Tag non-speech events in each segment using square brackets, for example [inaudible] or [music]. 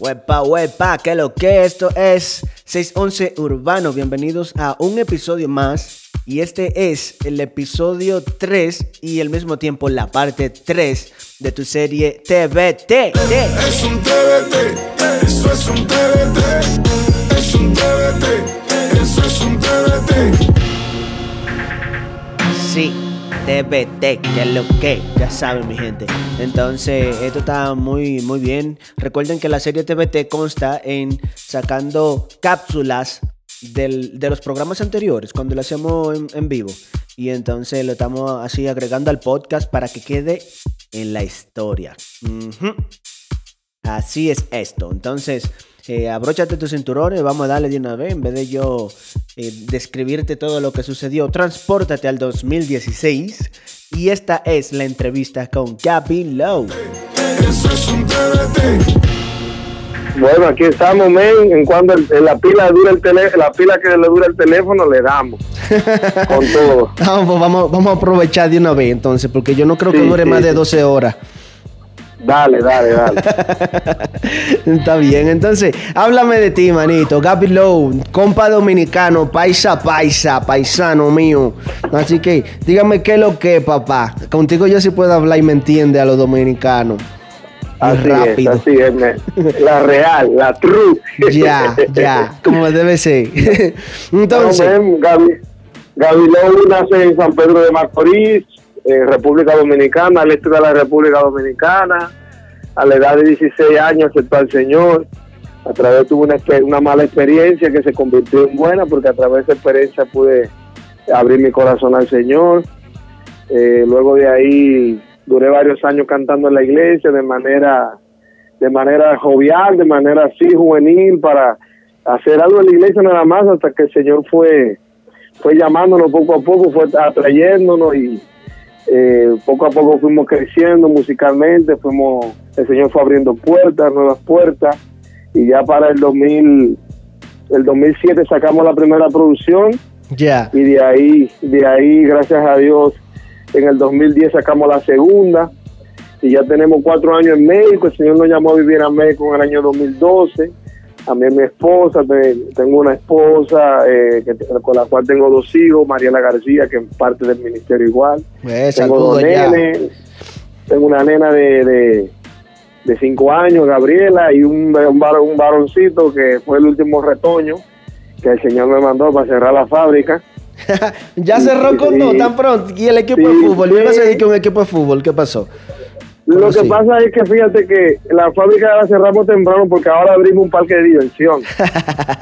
Wepa, wepa, que lo que esto es 611 Urbano. Bienvenidos a un episodio más. Y este es el episodio 3 y al mismo tiempo la parte 3 de tu serie TBT. Es un TBT, eso es un TBT. Es un TBT, eso es un TBT. TBT, que es lo que, ya saben mi gente. Entonces, esto está muy, muy bien. Recuerden que la serie TBT consta en sacando cápsulas del- de los programas anteriores, cuando lo hacemos en, en vivo. Y entonces lo estamos así agregando al podcast para que quede en la historia. Así es esto. Entonces, eh, abróchate tus cinturones, vamos a darle de una vez. En vez de yo eh, describirte todo lo que sucedió, transpórtate al 2016. Y esta es la entrevista con Gaby Lowe. Bueno, aquí estamos, men. En cuando el- la pila dura el teléfono, la pila que le dura el teléfono, le damos. [laughs] Con todo. Vamos, pues vamos, vamos a aprovechar de una vez entonces, porque yo no creo que Sí, dure sí, más de sí. 12 horas. Dale, dale, dale. [laughs] Está bien, entonces, háblame de ti, manito. Gaby Lowe, compa dominicano, paisa, paisa, paisano mío. Así que, dígame qué es lo que, papá. Contigo yo sí puedo hablar y me entiende a los dominicanos. Así rápido. es, así es. La real, la true. Ya, ya, como debe ser. [laughs] [laughs] Entonces, No, Gaby, Gaby Lowe nace en San Pedro de Macorís, en República Dominicana, al este de la República Dominicana. A la edad de 16 años aceptó al Señor. A través tuvo una, una mala experiencia que se convirtió en buena porque a través de esa experiencia pude abrir mi corazón al Señor. Eh, luego de ahí duré varios años cantando en la iglesia de manera de manera jovial, de manera así juvenil para hacer algo en la iglesia nada más hasta que el Señor fue fue llamándonos poco a poco, fue atrayéndonos y eh, poco a poco fuimos creciendo musicalmente, fuimos el Señor fue abriendo puertas, nuevas puertas y ya para el 2000 el 2007 sacamos la primera producción ya. y de ahí, de ahí, gracias a Dios, en el 2010 sacamos la segunda y ya tenemos cuatro años en México. El Señor nos llamó a vivir a México en el año 2012. Mí, mi esposa, te- tengo una esposa eh, que, con la cual tengo dos hijos, Mariela García, que es parte del ministerio igual. Eh, tengo dos nenes, tengo una nena de, de, de cinco años, Gabriela, y un, un, var- un varoncito que fue el último retoño que el Señor me mandó para cerrar la fábrica. [laughs] ya cerró con dos tan pronto. Y el equipo de fútbol, yo sí. decir que un equipo de fútbol, ¿qué pasó? Lo ¿Cómo que pasa es que fíjate que la fábrica la cerramos temprano porque ahora abrimos un parque de diversión.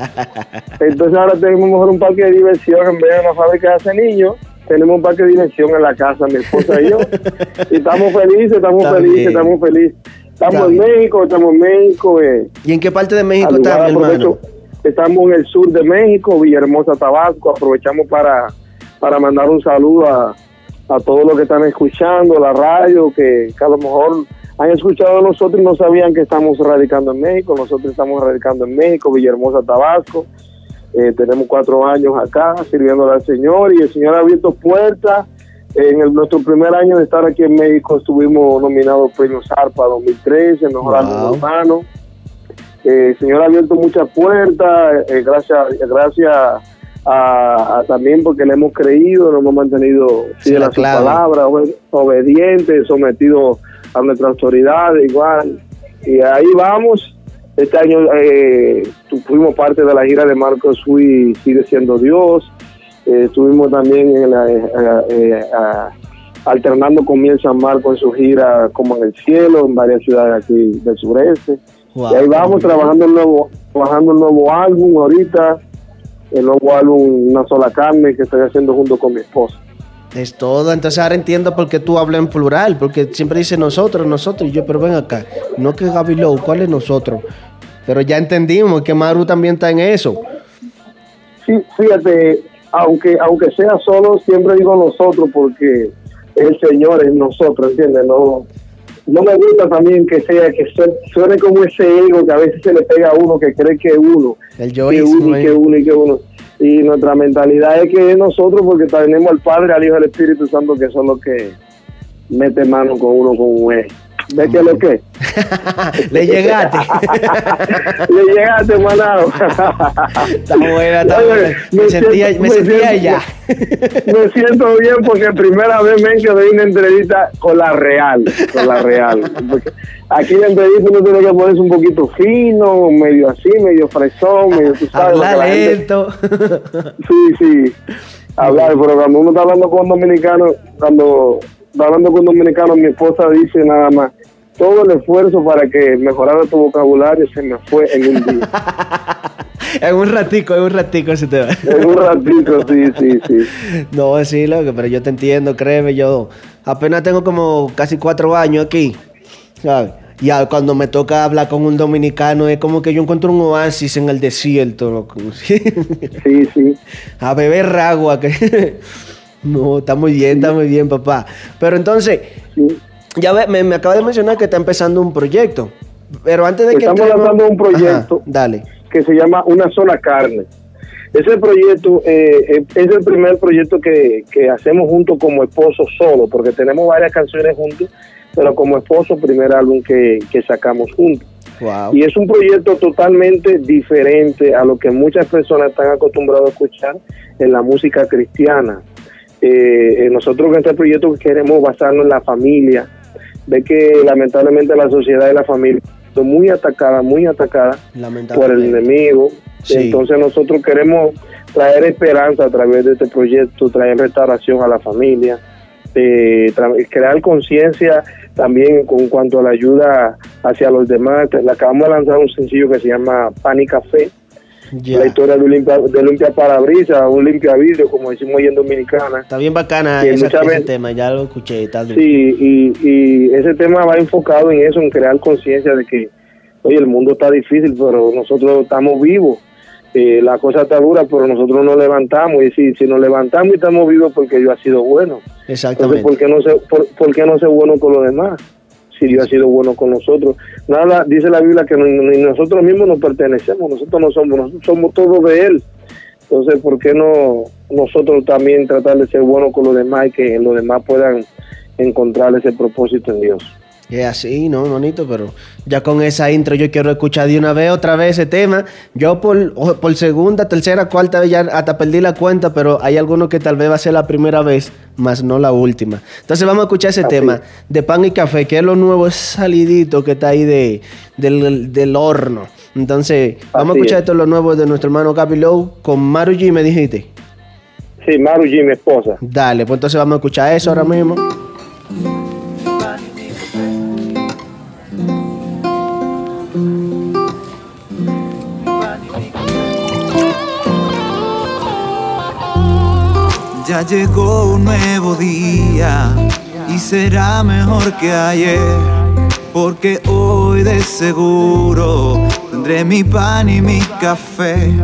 [laughs] Entonces ahora tenemos mejor un parque de diversión en vez de una fábrica de hace niños. Tenemos un parque de diversión en la casa, mi esposa y yo. [laughs] Y estamos felices, estamos felices, estamos felices. Estamos en. México, estamos en México. Eh, ¿Y en qué parte de México al está, lugar mi hermano? Estamos en el sur de México, Villahermosa, Tabasco. Aprovechamos para, para mandar un saludo a, a todos los que están escuchando la radio, que, que a lo mejor han escuchado a nosotros y no sabían que estamos radicando en México. Nosotros estamos radicando en México, Villahermosa, Tabasco. Eh, tenemos cuatro años acá sirviéndole al Señor y el Señor ha abierto puertas. En el- nuestro primer año de estar aquí en México estuvimos nominados Premio Zarpa 2013, Mejor Álbum Wow. Urbano. Eh, el Señor ha abierto muchas puertas, eh, gracias, gracias a, a también porque le hemos creído, nos hemos mantenido Sí, fieles la a su palabra, obe- obedientes, sometidos a nuestra autoridad, igual. Y ahí vamos. Este año eh, fuimos parte de la gira de Marcos Fui Sigue Siendo Dios. Eh, estuvimos también en la, eh, eh, alternando con Miel San Marco en su gira Como en el Cielo, en varias ciudades aquí del sureste. Wow. Y ahí vamos trabajando el nuevo, trabajando el nuevo álbum ahorita, el nuevo álbum Una sola carne que estoy haciendo junto con mi esposa. Es todo, entonces ahora entiendo por qué tú hablas en plural, porque siempre dice nosotros, nosotros, y yo, pero ven acá, no que Gaby Lowe, ¿cuál es nosotros? Pero ya entendimos que Maru también está en eso. Sí, fíjate, aunque aunque sea solo, siempre digo nosotros porque el Señor es nosotros, ¿entiendes? No, no me gusta también que sea que sue- suene como ese ego que a veces se le pega a uno que cree que es uno, El que yoísmo. uno y ¿eh? que uno y que uno. Y nuestra mentalidad es que es nosotros porque tenemos al Padre, al Hijo y al Espíritu Santo que son los que meten mano con uno con un eje. ¿Ves que lo que? [laughs] Le llegaste. [laughs] Le llegaste, manado. Está buena, está buena. Me, sentía, siento- me sentía siento- ya. Me siento bien porque primera vez me quedé en una entrevista con la Real, con la Real. Porque aquí la entrevista uno tiene que ponerse un poquito fino, medio así, medio fresón, medio tú sabes. Habla la gente- lento. Sí, sí. Hablar, pero cuando uno está hablando con un dominicano, cuando está hablando con un dominicano, mi esposa dice nada más, todo el esfuerzo para que mejorara tu vocabulario se me fue en un día. [laughs] en un ratico, en un ratico se te va. en un ratito, sí, sí, sí. [laughs] No, sí, loco, pero yo te entiendo, créeme, yo apenas tengo como casi cuatro años aquí, ¿sabes? Y cuando me toca hablar con un dominicano es como que yo encuentro un oasis en el desierto, loco. [laughs] Sí, sí. a beber agua. Que... no, está muy bien, está muy bien, papá. Pero entonces, sí. Ya ve, me, me acaba de mencionar que está empezando un proyecto. Pero antes de que Estamos entremos- lanzando un proyecto. Ajá, dale. que se llama Una sola carne. Ese proyecto eh, eh, es el primer proyecto que, que hacemos juntos como esposos solo, porque tenemos varias canciones juntos, pero como esposo, primer álbum que, que sacamos juntos. Wow. Y es un proyecto totalmente diferente a lo que muchas personas están acostumbradas a escuchar en la música cristiana. Eh, eh, nosotros en este proyecto queremos basarnos en la familia. Ve que lamentablemente la sociedad y la familia son muy atacadas, muy atacadas por el enemigo. Sí. Entonces nosotros queremos traer esperanza a través de este proyecto, traer restauración a la familia, eh, crear conciencia también con cuanto a la ayuda hacia los demás. Le acabamos de lanzar un sencillo que se llama Pan y La historia de un limpia, de limpia parabrisas, un limpia vidrio, como decimos ahí en Dominicana. Está bien bacana esa- ese veces- tema, ya lo escuché. Duro. Sí, y, y ese tema va enfocado en eso, en crear conciencia de que, oye, el mundo está difícil, pero nosotros estamos vivos. Eh, la cosa está dura, pero nosotros nos levantamos. Y si, si nos levantamos y estamos vivos, porque Dios ha sido bueno. Entonces, Exactamente. ¿por qué, no ser, por, por qué no ser bueno con los demás? Si Dios ha sido bueno con nosotros. Nada, dice la Biblia que ni, nosotros mismos nos pertenecemos, nosotros no somos, nosotros somos todos de Él. Entonces, ¿por qué no nosotros también tratar de ser buenos con los demás y que los demás puedan encontrar ese propósito en Dios? Es así, ¿no, monito? Pero ya con esa intro yo quiero escuchar de una vez otra vez ese tema. Yo por, por segunda, tercera, cuarta vez ya hasta perdí la cuenta, pero hay algunos que tal vez va a ser la primera vez, más no la última. Entonces vamos a escuchar ese Así. tema de pan y café, que es lo nuevo, es salidito que está ahí de, del, del horno. Entonces, vamos a escuchar es. esto lo nuevo de nuestro hermano Gaby Low con Maru G, me dijiste. Sí, Maru G, mi esposa. Dale, pues entonces vamos a escuchar eso ahora mismo. Ya llegó un nuevo día y será mejor que ayer, porque hoy de seguro tendré mi pan y mi café.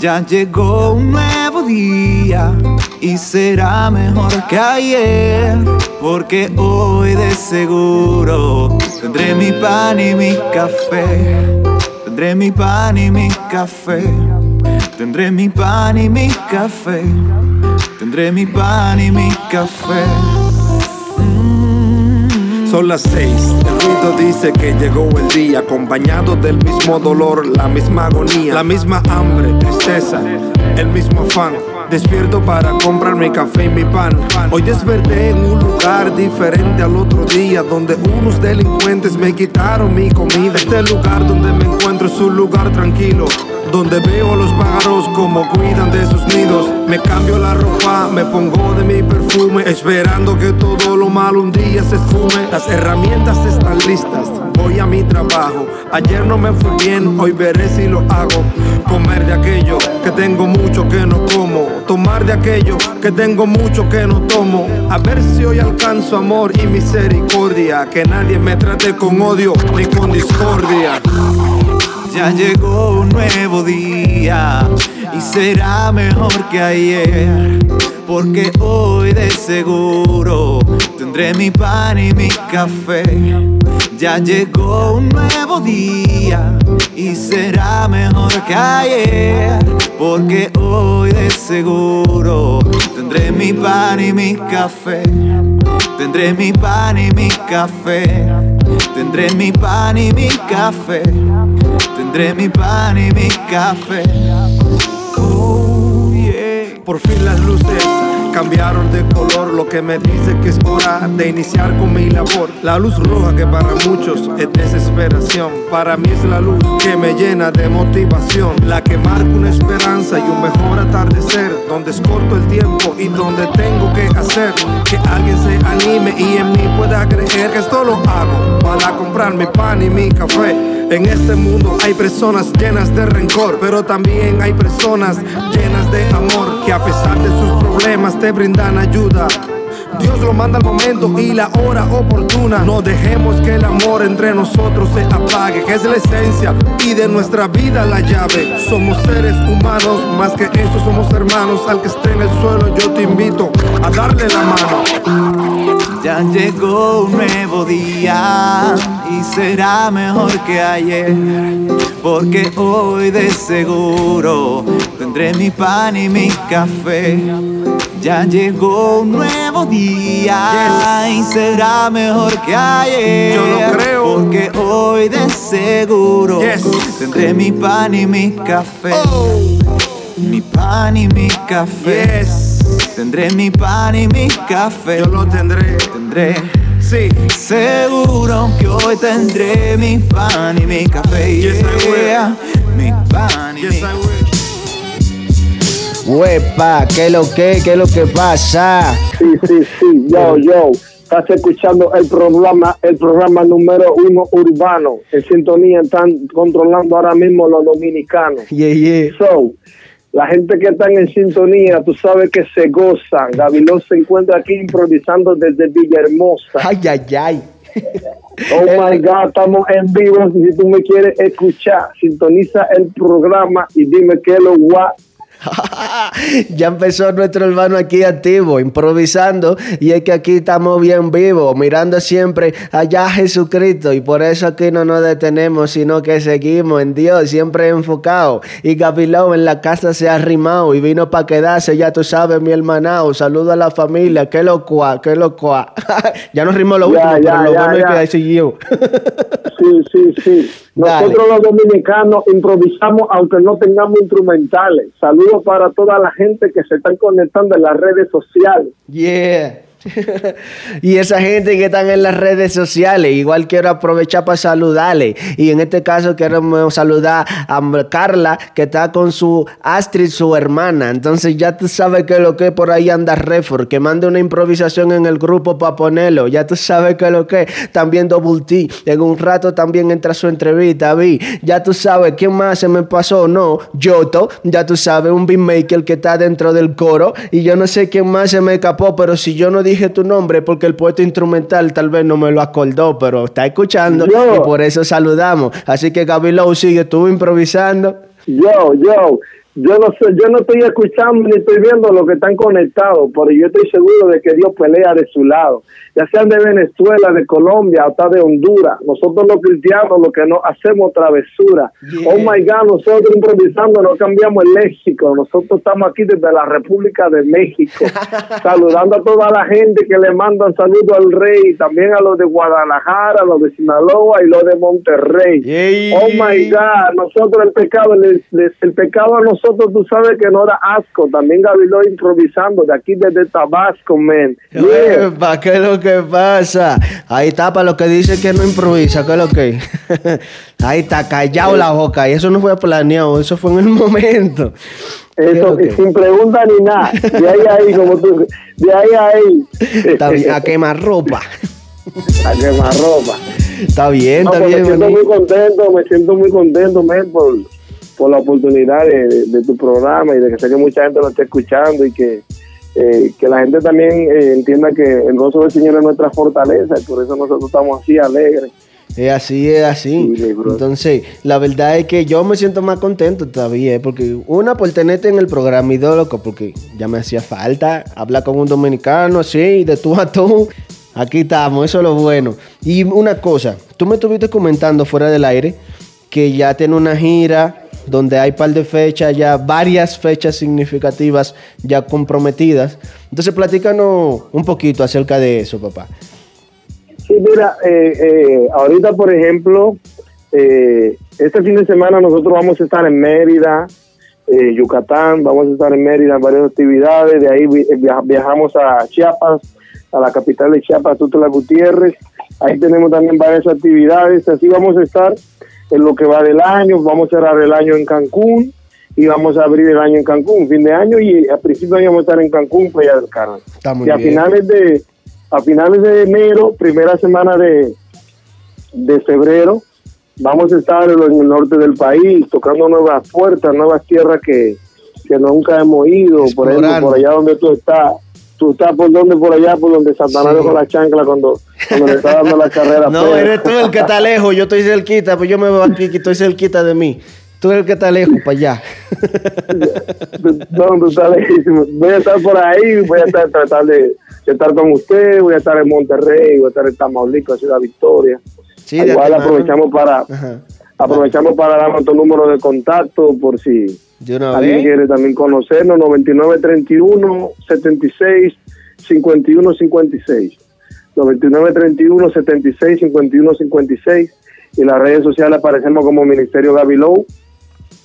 Ya llegó un nuevo día y será mejor que ayer, porque hoy de seguro tendré mi pan y mi café. Tendré mi pan y mi café. Tendré mi pan y mi café. Tendré mi pan y mi café. Son las seis, el ruido dice que llegó el día, acompañado del mismo dolor, la misma agonía, la misma hambre, tristeza, el mismo afán. Despierto para comprar mi café y mi pan. Hoy desperté en un lugar diferente al otro día, donde unos delincuentes me quitaron mi comida. Este lugar donde me encuentro es un lugar tranquilo. Donde veo a los pájaros como cuidan de sus nidos. Me cambio la ropa, me pongo de mi perfume, esperando que todo lo malo un día se esfume. Las herramientas están listas, voy a mi trabajo. Ayer no me fue bien, hoy veré si lo hago. Comer de aquello que tengo mucho que no como. Tomar de aquello que tengo mucho que no tomo. A ver si hoy alcanzo amor y misericordia. Que nadie me trate con odio ni con discordia. Ya llegó un nuevo día y será mejor que ayer, porque hoy de seguro tendré mi pan y mi café. Ya llegó un nuevo día y será mejor que ayer, porque hoy de seguro tendré mi pan y mi café. Tendré mi pan y mi café. Tendré mi pan y mi café. Tendré mi pan y mi café. Oh. Por fin las luces cambiaron de color, lo que me dice que es hora de iniciar con mi labor. La luz roja que para muchos es desesperación, para mí es la luz que me llena de motivación, la que marca una esperanza y un mejor donde es corto el tiempo y donde tengo que hacer que alguien se anime y en mí pueda creer que esto lo hago para comprar mi pan y mi café. En este mundo hay personas llenas de rencor, pero también hay personas llenas de amor que a pesar de sus problemas te brindan ayuda. Dios lo manda al momento y la hora oportuna. No dejemos que el amor entre nosotros se apague, que es la esencia y de nuestra vida la llave. Somos seres humanos, más que eso somos hermanos. Al que esté en el suelo, yo te invito a darle la mano. Ya llegó un nuevo día y será mejor que ayer, porque hoy de seguro tendré mi pan y mi café. Ya llegó un nuevo día y será mejor que ayer. Yo lo creo. Porque hoy de seguro Yes. tendré mi pan y mi café. Oh, Mi pan y mi café. yes, Tendré mi pan y mi café. yo lo tendré. Tendré. Sí, Seguro que hoy tendré mi pan y mi café. Yes, I will. Mi pan y mi will. Huepa, ¿qué lo que? ¿Qué lo que pasa? Sí, sí, sí, yo, yo. Estás escuchando el programa, el programa número uno urbano. En sintonía están controlando ahora mismo los dominicanos. Yeah, yeah. So, la gente que están en sintonía, tú sabes que se gozan. Gavilón se encuentra aquí improvisando desde Villahermosa. Ay, ay, ay. Oh my God, estamos en vivo. Si tú me quieres escuchar, sintoniza el programa y dime qué es lo guay. [laughs] ya empezó nuestro hermano aquí activo, improvisando, y es que aquí estamos bien vivos, mirando siempre allá a Jesucristo, y por eso aquí no nos detenemos, sino que seguimos en Dios, siempre enfocados. Y Gavilón en la casa se ha arrimado y vino para quedarse, ya tú sabes, mi hermanao. Saludo a la familia, que lo cuá, que lo cuá. [laughs] ya no rimó lo último, ya, pero lo ya, bueno es que siguió. [laughs] Sí, sí, sí. Dale. Nosotros los dominicanos improvisamos aunque no tengamos instrumentales. Saludos para toda la gente que se están conectando en las redes sociales. Yeah. [laughs] y esa gente que están en las redes sociales, igual quiero aprovechar para saludarle. Y en este caso queremos saludar a Carla, que está con su Astrid, su hermana. Entonces ya tú sabes que lo que por ahí anda Refor, que mande una improvisación en el grupo para ponerlo. Ya tú sabes que lo que también Double T. En un rato también entra su entrevista, vi. Ya tú sabes quién más se me pasó, no. Yoto, ya tú sabes, un beatmaker que está dentro del coro. Y yo no sé quién más se me escapó, pero si yo no dije tu nombre, porque el poeta instrumental tal vez no me lo acordó, pero está escuchando Yo. y por eso saludamos. Así que Gaby Lowe sigue, estuvo improvisando. Yo, yo, yo no sé, yo no estoy escuchando ni estoy viendo los que están conectados, pero yo estoy seguro de que Dios pelea de su lado, ya sean de Venezuela, de Colombia, hasta de Honduras. Nosotros los cristianos, los que no hacemos travesura. Yeah. Oh my God, nosotros improvisando no cambiamos el léxico. Nosotros estamos aquí desde la República de México, [laughs] saludando a toda la gente que le mandan saludos al rey, también a los de Guadalajara, a los de Sinaloa y los de Monterrey. Yeah. Oh my God, nosotros el pecado, le- le- el pecado a nosotros, tú sabes que no da asco. También Gaviló improvisando de aquí desde Tabasco, man. Yeah. ¿Para qué es lo que pasa? Ahí está, para lo que dice que no improvisa, ¿qué es lo que? [laughs] Ahí está, callado la boca. Y eso no fue planeado, eso fue en el [laughs] momento. ¿Qué es Eso, que? sin pregunta ni nada. De ahí a ahí, como tú, de ahí a ahí. Está bien, a quemar ropa. [laughs] a quemar ropa. Está bien, No, está pues me bien. siento maní. muy contento, me siento muy contento, men, por, por la oportunidad de, de- de tu programa y de que sé que mucha gente lo está escuchando y que, eh, que la gente también eh, entienda que el gozo del Señor es nuestra fortaleza y por eso nosotros estamos así alegres. Es así, es así. Sí. Entonces, la verdad es que yo me siento más contento todavía, eh, porque una por tenerte en el programa loco, porque ya me hacía falta hablar con un dominicano así, de tú a tú. Aquí estamos, eso es lo bueno. Y una cosa, tú me estuviste comentando fuera del aire que ya tiene una gira donde hay par de fechas, ya varias fechas significativas ya comprometidas. Entonces, platícanos un poquito acerca de eso, papá. Sí, mira, eh, eh, ahorita, por ejemplo, eh, este fin de semana nosotros vamos a estar en Mérida, eh, Yucatán, vamos a estar en Mérida en varias actividades, de ahí vi- viaja- viajamos a Chiapas, a la capital de Chiapas, Tutela Gutiérrez, ahí tenemos también varias actividades, así vamos a estar en lo que va del año, vamos a cerrar el año en Cancún y vamos a abrir el año en Cancún, fin de año y a principio de año vamos a estar en Cancún, Playa del Carmen. Y a bien. finales de a finales de enero, primera semana de, de febrero, vamos a estar en el norte del país, tocando nuevas puertas, nuevas tierras que, que nunca hemos ido, por ejemplo, por allá donde tú estás. Tú estás por donde, por allá, por donde Satanás Sí. con la chancla cuando, cuando le está dando la carrera. No, eres tú el que está lejos, yo estoy cerquita, pues yo me veo aquí que estoy cerquita de mí. Tú eres el que está lejos para allá. No, tú estás lejísimo. Voy a estar por ahí, voy a estar tratar de, de estar con usted, voy a estar en Monterrey, voy a estar en Tamaulipas, Ciudad Victoria. Sí, Igual aprovechamos para Ajá. Aprovechamos para dar nuestro número de contacto por si alguien vez. quiere también conocernos 9931 76 51 56 9931 76 51 56 y las redes sociales aparecemos como Ministerio Gabilou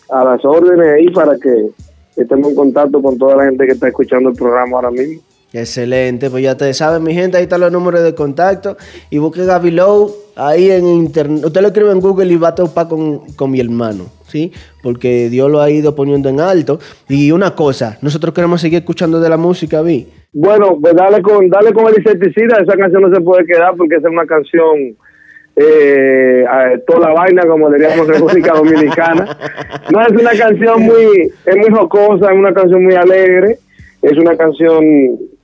a las órdenes ahí para que estemos en contacto con toda la gente que está escuchando el programa ahora mismo. Excelente, pues ya te saben, mi gente, ahí están los números de contacto. Y busque Gaby Low ahí en internet. Usted lo escribe en Google y va a topar con, con mi hermano, ¿sí? Porque Dios lo ha ido poniendo en alto. Y una cosa, nosotros queremos seguir escuchando de la música, Vi. Bueno, pues dale con, dale con el insecticida, esa canción no se puede quedar porque esa es una canción, eh, a- toda la vaina, como diríamos en República [laughs] Dominicana. No, es una canción muy, es muy jocosa, es una canción muy alegre, es una canción,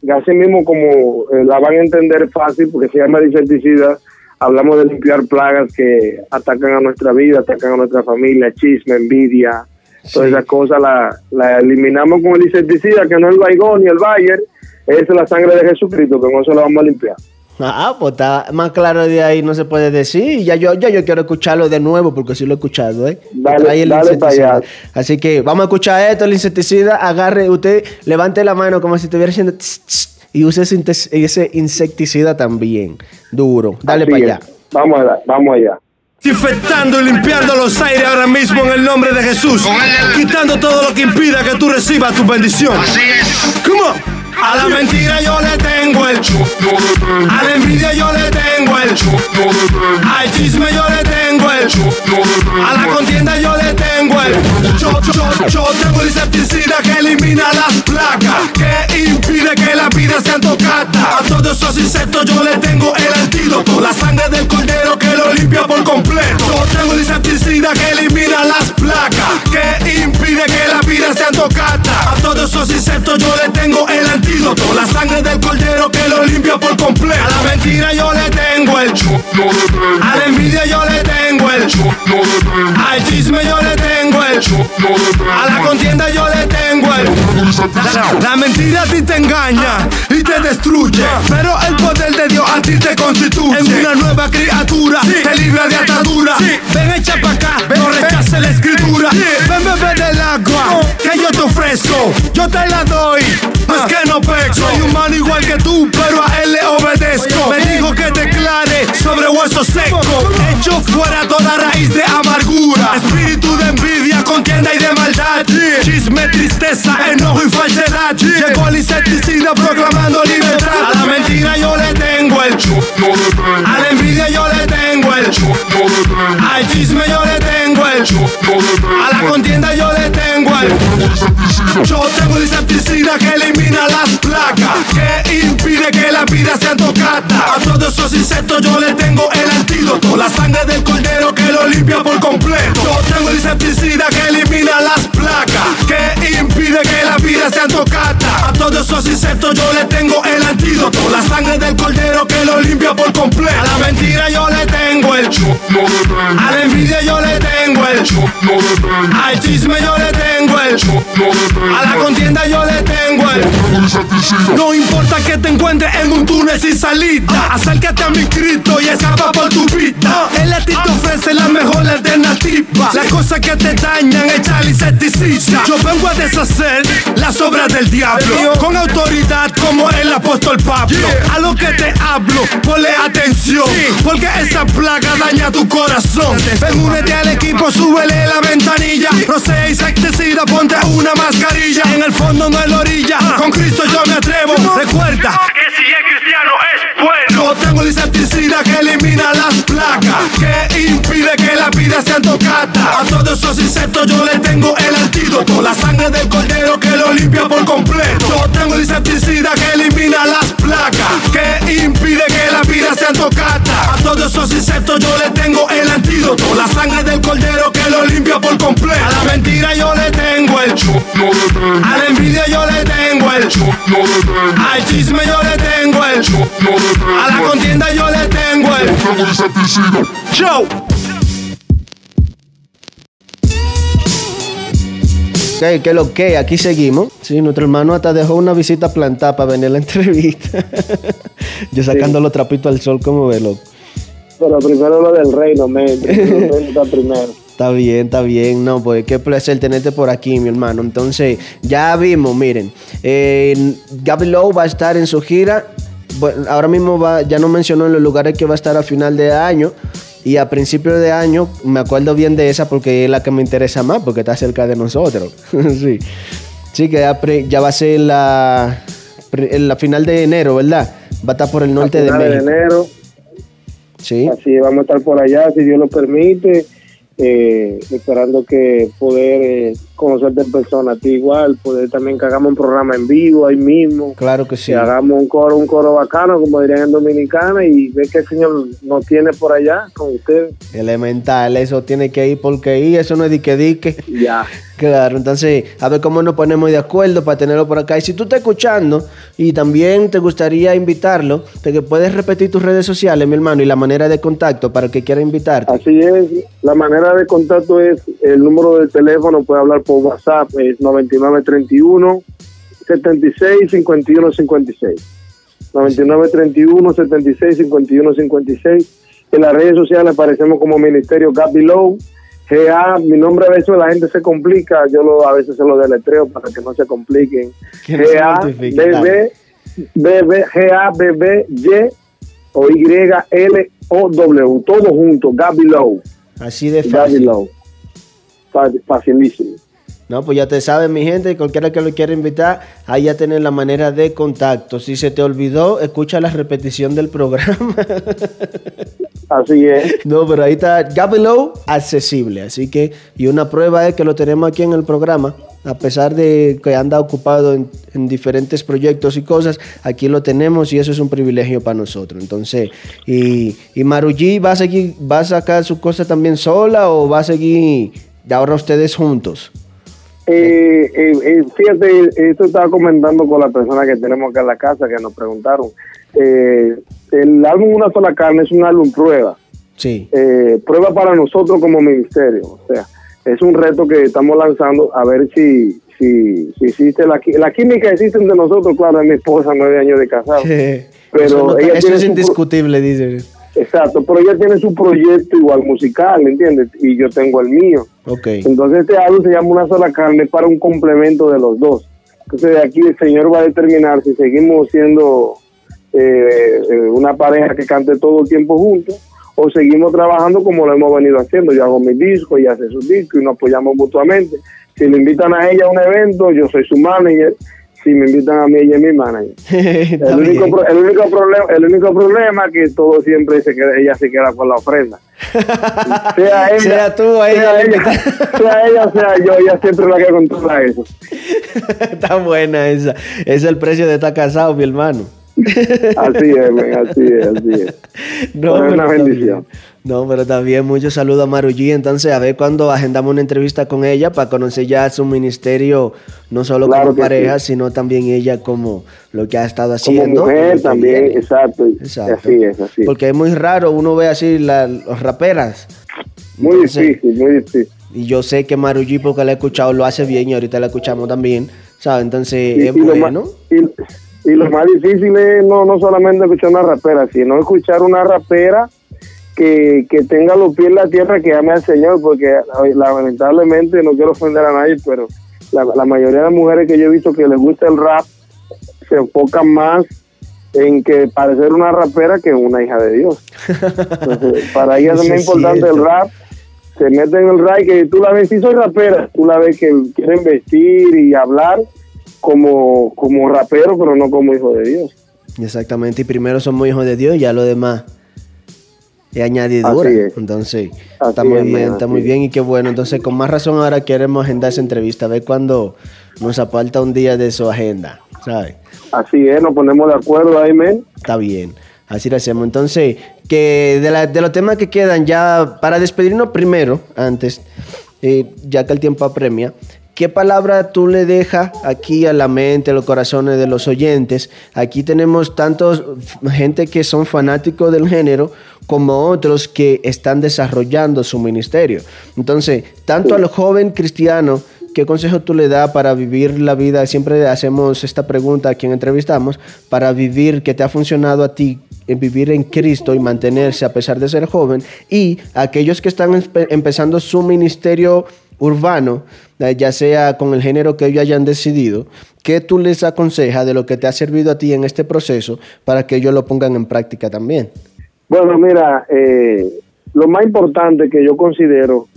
así mismo como eh, la van a entender fácil porque se llama insecticida, hablamos de limpiar plagas que atacan a nuestra vida, atacan a nuestra familia, chisme, envidia, todas esas cosas la, la eliminamos con el insecticida, que no es el Baigón ni el Bayer, es la sangre de Jesucristo, con eso la vamos a limpiar. Ah, pues está más claro de ahí, no se puede decir. Ya yo, ya yo quiero escucharlo de nuevo porque sí lo he escuchado, ¿eh? Dale- dale pa' insecticida. allá. Así que vamos a escuchar esto, el insecticida. Agarre, usted levante la mano como si estuviera haciendo tss, tss, y use ese, insecticida también. Duro. Dale Así para es. allá. Vamos allá, vamos allá. Infectando y limpiando los aires ahora mismo en el nombre de Jesús. Quitando todo lo que impida que tú recibas tu bendición. ¿Cómo? A la mentira yo le tengo el A la envidia yo le tengo el Al chisme yo le tengo el A la contienda yo le tengo el Yo, yo, yo tengo el insecticida que elimina las placas Que impide que la vida sea tocada A todos esos insectos yo le tengo el antídoto. La sangre del cordero lo limpia por completo. Yo tengo insecticida que elimina las placas Que impide que la vida sea tocada A todos esos insectos yo le tengo el antídoto. La sangre del cordero que lo limpia por completo. A la mentira yo le tengo el A la envidia yo le tengo el Al chisme yo le tengo el A la contienda yo le tengo el la, la mentira a ti te engaña y te destruye Pero el poder de Dios a ti te constituye. En una nueva criatura te libra de atadura. Ven echa pa' acá, no rechace la escritura. Ven bebe del agua que yo te ofrezco. Yo te la doy, no es que no peco. Soy humano igual que tú, pero a él le obedezco. Me dijo que declare sobre hueso seco. Hecho fuera toda raíz de amargura. Espíritu de envidia, contienda y de maldad. Chisme, tristeza, enojo y falsedad. Llegó el insecticida proclamando libertad. A la mentira yo le tengo el A la envidia yo le tengo el Al chisme yo le tengo el A la contienda yo le tengo el Yo tengo. El insecticida que elimina las placas Que impide que la vida sea tocada A todos esos insectos yo le tengo el antídoto La sangre del cordero que lo limpia por completo. Yo tengo el insecticida que elimina las placas que la vida sea tocada A todos esos insectos yo le tengo el antídoto La sangre del cordero que lo limpia por completo A la mentira yo le tengo el A la envidia yo le tengo el el. Al chisme yo le tengo el. A la contienda yo le tengo el. No importa que te encuentres en un túnel sin salida. Acércate a mi Cristo y escapa por tu vida. El a ti te ofrece la mejor alternativa. Las cosas que te dañan, echar insecticida. Yo vengo a deshacer las obras del diablo. Con autoridad como el apóstol Pablo. A lo que te hablo, ponle atención. Porque esa plaga daña tu corazón. Ven, únete al equipo, súbele la ventanilla. Procede insecticida, ponte una mascarilla. En el fondo no es la orilla. Con Cristo yo me atrevo. Recuerda que si es cristiano es bueno. Yo tengo el insecticida que elimina las placas. Que impide que la vida sea tocada. A todos esos insectos yo le tengo el antídoto. La sangre del cordero que lo limpia por completo. Yo tengo el insecticida que elimina las placas. Que impide que la vida sea tocada. A todos esos insectos yo le tengo el antídoto. La sangre del cordero que lo limpia por completo. A la mentira yo le tengo el. A la envidia yo le tengo el. Al chisme yo le tengo A la contienda yo le tengo el. Show. Ok, que lo que, aquí seguimos. Sí, nuestro hermano hasta dejó una visita plantada para venir a la entrevista. [laughs] Yo sacando los trapitos al sol, como ve, loco. Pero primero lo del reino, men. Está [laughs] primero. Está bien, está bien. No, pues qué placer tenerte por aquí, mi hermano. Entonces, ya vimos, miren. Eh, Gaby Lowe va a estar en su gira. Bueno, ahora mismo va, ya no mencionó en los lugares que va a estar a final de año. Y a principio de año, me acuerdo bien de esa porque es la que me interesa más, porque está cerca de nosotros. [laughs] sí. Sí, que ya, pre- ya va a ser la, en la final de enero, ¿verdad? Va a estar por el norte A de finales México. enero. Sí. Así vamos a estar por allá, si Dios lo permite, eh, esperando que poder eh, conocerte en persona a ti igual, poder también que hagamos un programa en vivo ahí mismo, Claro que sí. que hagamos un coro, un coro bacano, como dirían en Dominicana, y ver que el Señor nos tiene por allá con ustedes. Elemental, eso tiene que ir porque ir, eso no es dique dique. Ya. Claro, entonces, a ver cómo nos ponemos de acuerdo para tenerlo por acá. Y si tú estás escuchando y también te gustaría invitarlo, te puedes repetir tus redes sociales, mi hermano, y la manera de contacto para el que quiera invitarte. Así es, la manera de contacto es el número de teléfono, puede hablar por WhatsApp, es 9931 76 51 56. 9931 76 51 56. En las redes sociales aparecemos como Ministerio Gaby Low. GA, mi nombre a veces la gente se complica, yo lo, a veces se lo deletreo para que no se compliquen. GA, BB, BB, GA, BB, Y o Y, L, O, W, todo junto, Gaby Low. Así de Gaby fácil. Low. Fa- Facilísimo. No, pues ya te sabes, mi gente, cualquiera que lo quiera invitar, ahí ya tienen la manera de contacto. Si se te olvidó, escucha la repetición del programa. [laughs] Así es. No, pero ahí está Gaby Low accesible. Así que, y una prueba es que lo tenemos aquí en el programa. A pesar de que anda ocupado en, en diferentes proyectos y cosas, aquí lo tenemos y eso es un privilegio para nosotros. Entonces, y, y Maruji va a seguir, va a sacar su cosa también sola o va a seguir de ahora ustedes juntos. Eh, eh, eh, fíjate, esto estaba comentando con la persona que tenemos acá en la casa que nos preguntaron. Eh, el álbum Una sola carne es un álbum prueba. Sí. eh, prueba para nosotros como ministerio. O sea, es un reto que estamos lanzando a ver si, si, si existe la, química existe entre nosotros. Claro, es mi esposa, nueve años de casado. [laughs] Pero eso no- ella eso es indiscutible, dice. Exacto, pero ella tiene su proyecto igual musical, ¿entiendes? Y yo tengo el mío. Ok. Entonces este álbum se llama Una sola carne para un complemento de los dos. Entonces de aquí el Señor va a determinar si seguimos siendo eh, eh, una pareja que cante todo el tiempo juntos o seguimos trabajando como lo hemos venido haciendo. Yo hago mi disco, ella hace su disco y nos apoyamos mutuamente. Si le invitan a ella a un evento, yo soy su manager. Si me invitan a mí, ella es mi manager. [laughs] El único, el único problema el único problema es que todo siempre se queda, ella se queda con la ofrenda [laughs] sea ella Sea tú o ella sea la ella, sea ella sea yo ella siempre es la que controla eso [laughs] Está buena esa. Es el precio de estar casado, mi hermano. Así es men, así es así es [laughs] No, es pero una bendición. bien. No, pero también muchos saludos a Maruji. Entonces, a ver cuando agendamos una entrevista con ella para conocer ya su ministerio, no solo Claro como pareja, sí. sino también ella como lo que ha estado como haciendo. lo mujer también exacto, Exacto. así es así Porque es muy raro uno ve así la- los raperas. muy Entonces, difícil muy difícil Y yo sé que Maruji, porque la he escuchado, lo hace bien y ahorita la escuchamos también, ¿sabes? Entonces Y, es y bueno. y, y lo más difícil es no, no solamente escuchar una rapera, sino escuchar una rapera que, que tenga los pies en la tierra, que ame al Señor, porque lamentablemente, no quiero ofender a nadie, pero la, la mayoría de las mujeres que yo he visto que les gusta el rap se enfocan más en que parecer una rapera que una hija de Dios. Entonces, para ellas [laughs] es muy importante cierto. el rap se meten en el rap que tú la ves, si soy rapera, tú la ves que quieren vestir y hablar como, como rapero, pero no como hijo de Dios. Exactamente, y primero somos hijos de Dios y ya lo demás es añadidura. Así es. Entonces, Así está muy es, bien, está así muy bien y qué bueno. Entonces, con más razón ahora queremos agendar esa entrevista, a ver cuando nos aparta un día de su agenda, ¿sabes? Así es, nos ponemos de acuerdo ahí, men. Está bien, así lo hacemos. Entonces, que de, la- de los temas que quedan ya, para despedirnos primero, antes, eh, ya que el tiempo apremia, ¿qué palabra tú le dejas aquí a la mente, a los corazones de los oyentes? Aquí tenemos tantos gente que son fanáticos del género como otros que están desarrollando su ministerio. Entonces, tanto al joven cristiano, ¿qué consejo tú le das para vivir la vida? Siempre hacemos esta pregunta a quien entrevistamos, para vivir que te ha funcionado a ti, en vivir en Cristo y mantenerse a pesar de ser joven, y aquellos que están empe- empezando su ministerio urbano, eh, ya sea con el género que ellos hayan decidido, ¿qué tú les aconsejas de lo que te ha servido a ti en este proceso para que ellos lo pongan en práctica también? Bueno, mira, eh, lo más importante que yo considero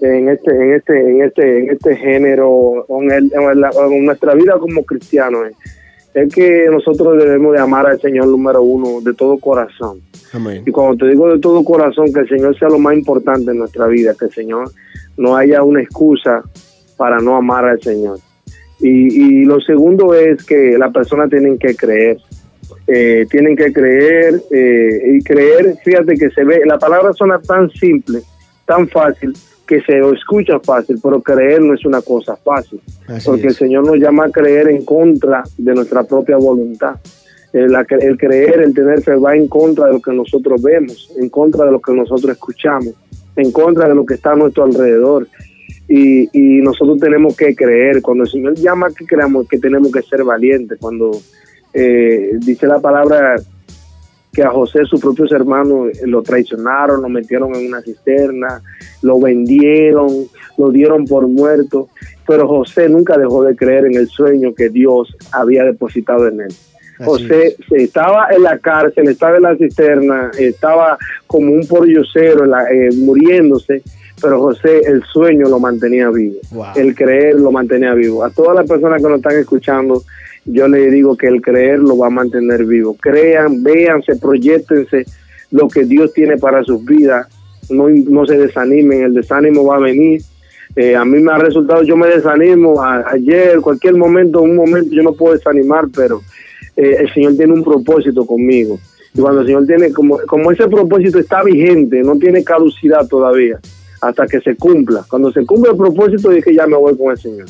en este, en este, en este, en este género, en, el- en nuestra vida como cristianos, es que nosotros debemos de amar al Señor número uno de todo corazón. Amén. Y cuando te digo de todo corazón, que el Señor sea lo más importante en nuestra vida, que el Señor no haya una excusa para no amar al Señor. Y, y lo segundo es que las personas tienen que creer. Eh, tienen que creer eh, y creer, fíjate que se ve, la palabra suena tan simple, tan fácil, que se escucha fácil, pero creer no es una cosa fácil Así porque el. Señor nos llama a creer en contra de nuestra propia voluntad. El creer, el tener fe va en contra de lo que nosotros vemos, en contra de lo que nosotros escuchamos, en contra de lo que está a nuestro alrededor. Y, y nosotros tenemos que creer. Cuando el Señor llama que creamos, que tenemos que ser valientes. Cuando eh, dice la palabra que a José sus propios hermanos eh, lo traicionaron, lo metieron en una cisterna, lo vendieron, lo dieron por muerto, pero José nunca dejó de creer en el sueño que Dios había depositado en él. Así José estaba en la cárcel, estaba en la cisterna, estaba como un pordiosero eh, muriéndose, pero José el sueño lo mantenía vivo, Wow. el creer lo mantenía vivo. A todas las personas que nos están escuchando, yo les digo que el creer lo va a mantener vivo. Crean, véanse, proyectense lo que Dios tiene para sus vidas. No, no se desanimen, el desánimo va a venir. Eh, a mí me ha resultado, yo me desanimo a- ayer, cualquier momento, un momento, yo no puedo desanimar, pero eh, el Señor tiene un propósito conmigo. Y cuando el Señor tiene, como, como ese propósito está vigente, no tiene caducidad todavía, hasta que se cumpla. Cuando se cumple el propósito, es que ya me voy con el Señor.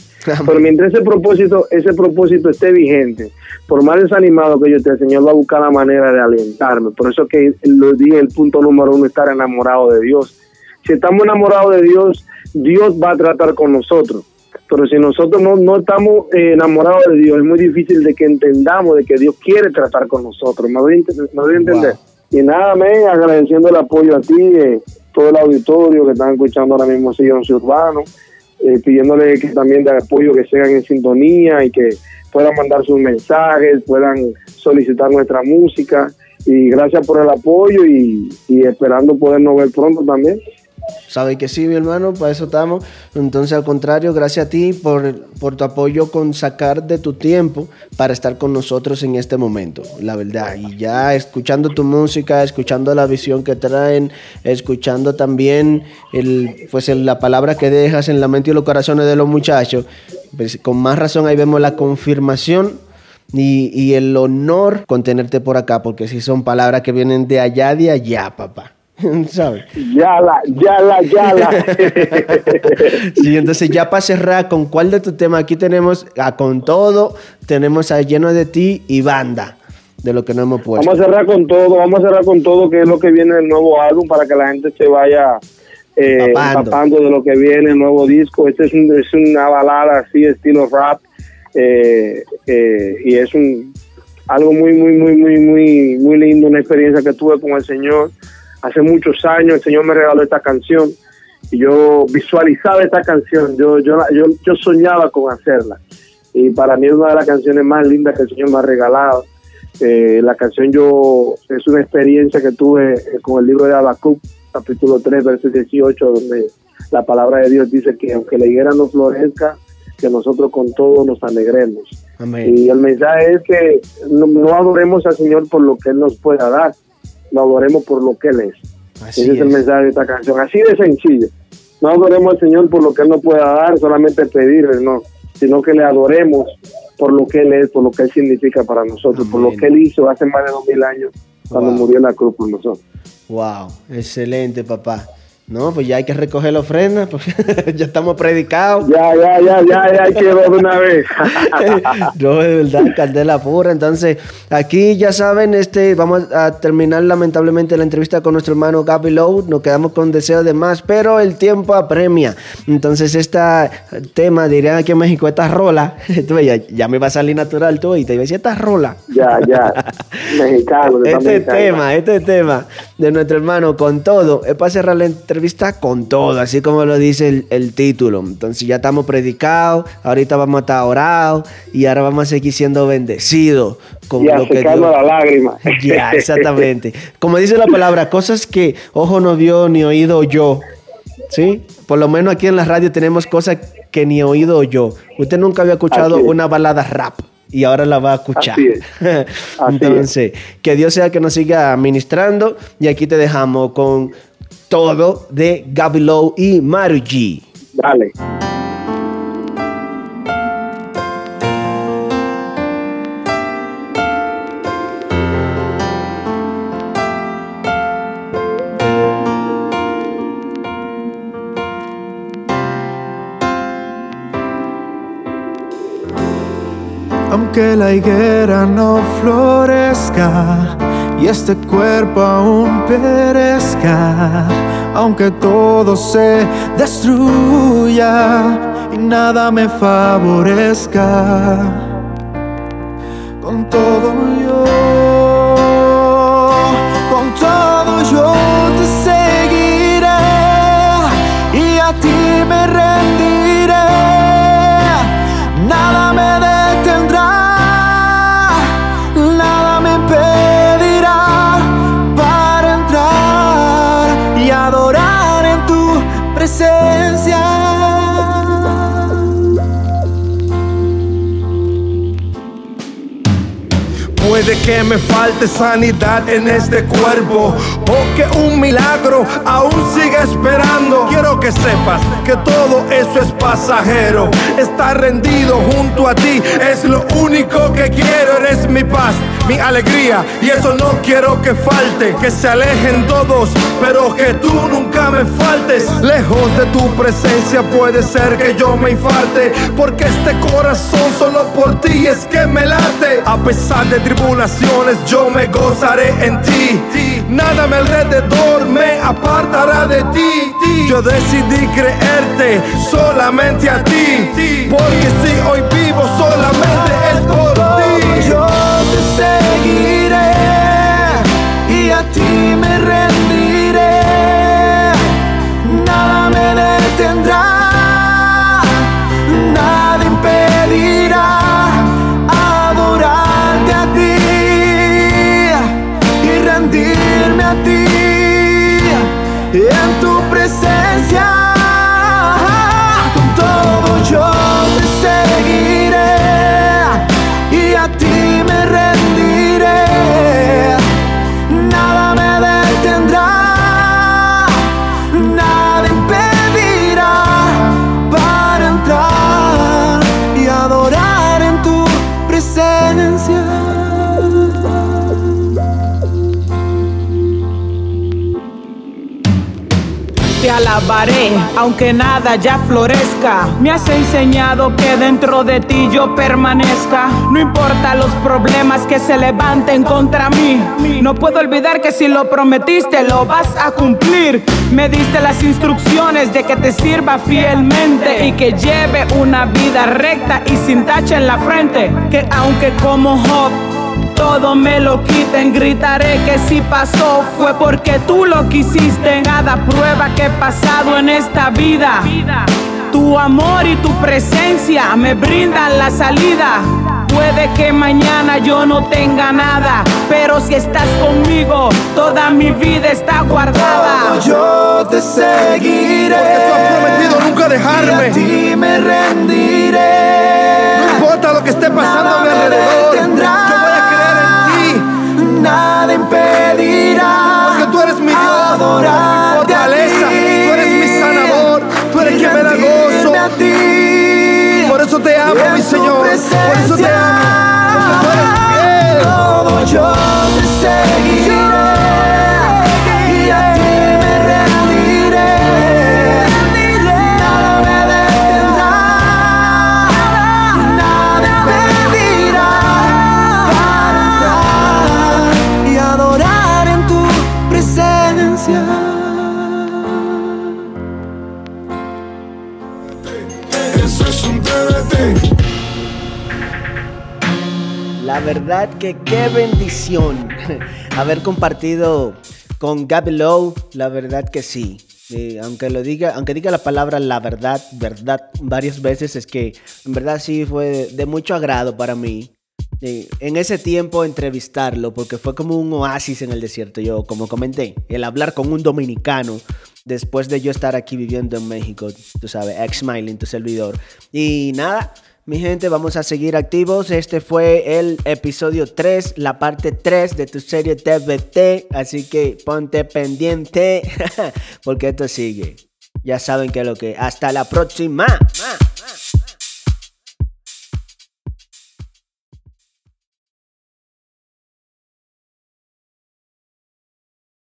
Pero mientras ese propósito, ese propósito esté vigente, por más desanimado que yo esté, el Señor va a buscar la manera de alentarme. Por eso que lo dije, el punto número uno, estar enamorado de Dios. Si estamos enamorados de Dios, Dios va a tratar con nosotros. Pero si nosotros no, no estamos eh, enamorados de Dios, es muy difícil de que entendamos de que Dios quiere tratar con nosotros. ¿Me doy, a me entender? Wow. Y nada, men, agradeciendo el apoyo a ti, eh, todo el auditorio que están escuchando ahora mismo Sillón Urbano, eh, pidiéndole que también de apoyo que sigan en sintonía y que puedan mandar sus mensajes, puedan solicitar nuestra música. Y gracias por el apoyo y esperando podernos ver pronto también. Sabe que sí, mi hermano, para eso estamos. Entonces, al contrario, gracias a ti por, por tu apoyo con sacar de tu tiempo para estar con nosotros en este momento, la verdad. Y ya escuchando tu música, escuchando la visión que traen, escuchando también el, pues la palabra que dejas en la mente y los corazones de los muchachos, pues, con más razón ahí vemos la confirmación y, y el honor con tenerte por acá, porque sí son palabras que vienen de allá, de allá, papá. [laughs] ¿Sabes? Yala, yala, yala. [laughs] Sí, entonces ya para cerrar, ¿con cuál de tus temas? Aquí tenemos a Con Todo, tenemos a Lleno de Ti y Banda, de lo que no hemos puesto. Vamos a cerrar con todo, vamos a cerrar con todo, que es lo que viene del nuevo álbum, para que la gente se vaya eh, empapando. de lo que viene, el nuevo disco. Este es, es una balada así, estilo rap, eh, eh, y es un algo muy, muy, muy, muy, muy, muy lindo, una experiencia que tuve con el Señor hace muchos años. El Señor me regaló esta canción y yo visualizaba esta canción, yo, yo, yo, yo soñaba con hacerla. Y para mí es una de las canciones más lindas que el Señor me ha regalado. Eh, la canción yo es una experiencia que tuve con el libro de Habacuc, capítulo 3, verso 18, donde la palabra de Dios dice que aunque la higuera no florezca, que nosotros con todo nos alegremos. Y el mensaje es que no, adoremos al Señor por lo que Él nos pueda dar, lo adoremos por lo que Él es. Ese es. el mensaje de esta canción, así de sencillo. No adoremos al Señor por lo que Él nos pueda dar, solamente pedirle, no, sino que le adoremos por lo que Él es, por lo que Él significa para nosotros, por lo que Él hizo hace más de dos mil años cuando murió en la cruz por nosotros. Wow, excelente, papá. No, pues ya hay que recoger la ofrenda, porque [laughs] ya estamos predicados. Ya, ya, ya, ya, ya hay que de una vez. [laughs] no, de verdad, candela pura. Entonces, aquí ya saben, este, vamos a terminar lamentablemente la entrevista con nuestro hermano Gaby Lowe. Nos quedamos con deseo de más, pero el tiempo apremia. Entonces, este tema, dirían aquí en México, esta rola, [laughs] ya, ya, me va a salir natural tú y te iba a decir, esta rola. Ya, ya, mexicano. Este tema, este tema de nuestro hermano con todo, es para cerrar la entrevista con todo, así como lo dice el, título. Entonces ya estamos predicados, ahorita vamos a estar orados y ahora vamos a seguir siendo bendecidos con lo que Dios... la lágrima. [laughs] Ya, exactamente. Como dice la palabra, cosas que ojo no vio ni oído yo. ¿Sí? Por lo menos aquí en la radio tenemos cosas que ni oído yo. Usted nunca había escuchado una balada rap y ahora la va a escuchar. [laughs] Entonces, que Dios sea que nos siga ministrando y aquí te dejamos con todo de Gaby y Maru G. Dale. Aunque la higuera no florezca y este cuerpo aún perezca, aunque todo se destruya y nada me favorezca. Con todo yo, que me falte sanidad en este cuerpo o que un milagro aún siga esperando. Quiero que sepas que todo eso es pasajero. Estar rendido junto a ti es lo único que quiero. Eres mi paz, mi alegría y eso no quiero que falte. Que se alejen todos, pero que tú nunca me faltes. Lejos de tu presencia puede ser que yo me infarte, porque este corazón solo por ti es que me late. A pesar de tribunales yo me gozaré en ti. Nada me alrededor me apartará de ti. Yo decidí creerte solamente a ti. Porque si hoy vivo solamente es por ti te seguiré y a ti me rendiré. Nada me detendrá, nada impedirá adorarte a ti y rendirme a ti en tu presencia. Alabaré, aunque nada ya florezca. Me has enseñado que dentro de ti yo permanezca. No importa los problemas que se levanten contra mí. No puedo olvidar que si lo prometiste lo vas a cumplir. Me diste las instrucciones de que te sirva fielmente y que lleve una vida recta y sin tacha en la frente. Que aunque como Job todo me lo quiten, gritaré que si pasó fue porque tú lo quisiste. Cada prueba que he pasado en esta vida, tu amor y tu presencia me brindan la salida. Puede que mañana yo no tenga nada, pero si estás conmigo, toda mi vida está guardada. yo te seguiré. Porque tú has prometido nunca dejarme. Y a ti me rendiré. No importa lo que esté pasando a mi alrededor. Verdad que qué bendición [laughs] haber compartido con Gaby Lowe. La verdad que sí. Eh, aunque lo diga, aunque diga la palabra la verdad, verdad varias veces, es que en verdad sí fue de, mucho agrado para mí. Eh, en ese tiempo entrevistarlo, porque fue como un oasis en el desierto. Yo, como comenté, el hablar con un dominicano después de yo estar aquí viviendo en México, tú sabes, ex smiling, tu servidor. Y nada, mi gente, vamos a seguir activos. Este fue el episodio 3, la parte 3 de tu serie TBT. Así que ponte pendiente [laughs] porque esto sigue. Ya saben que lo que. Hasta la próxima. Ma.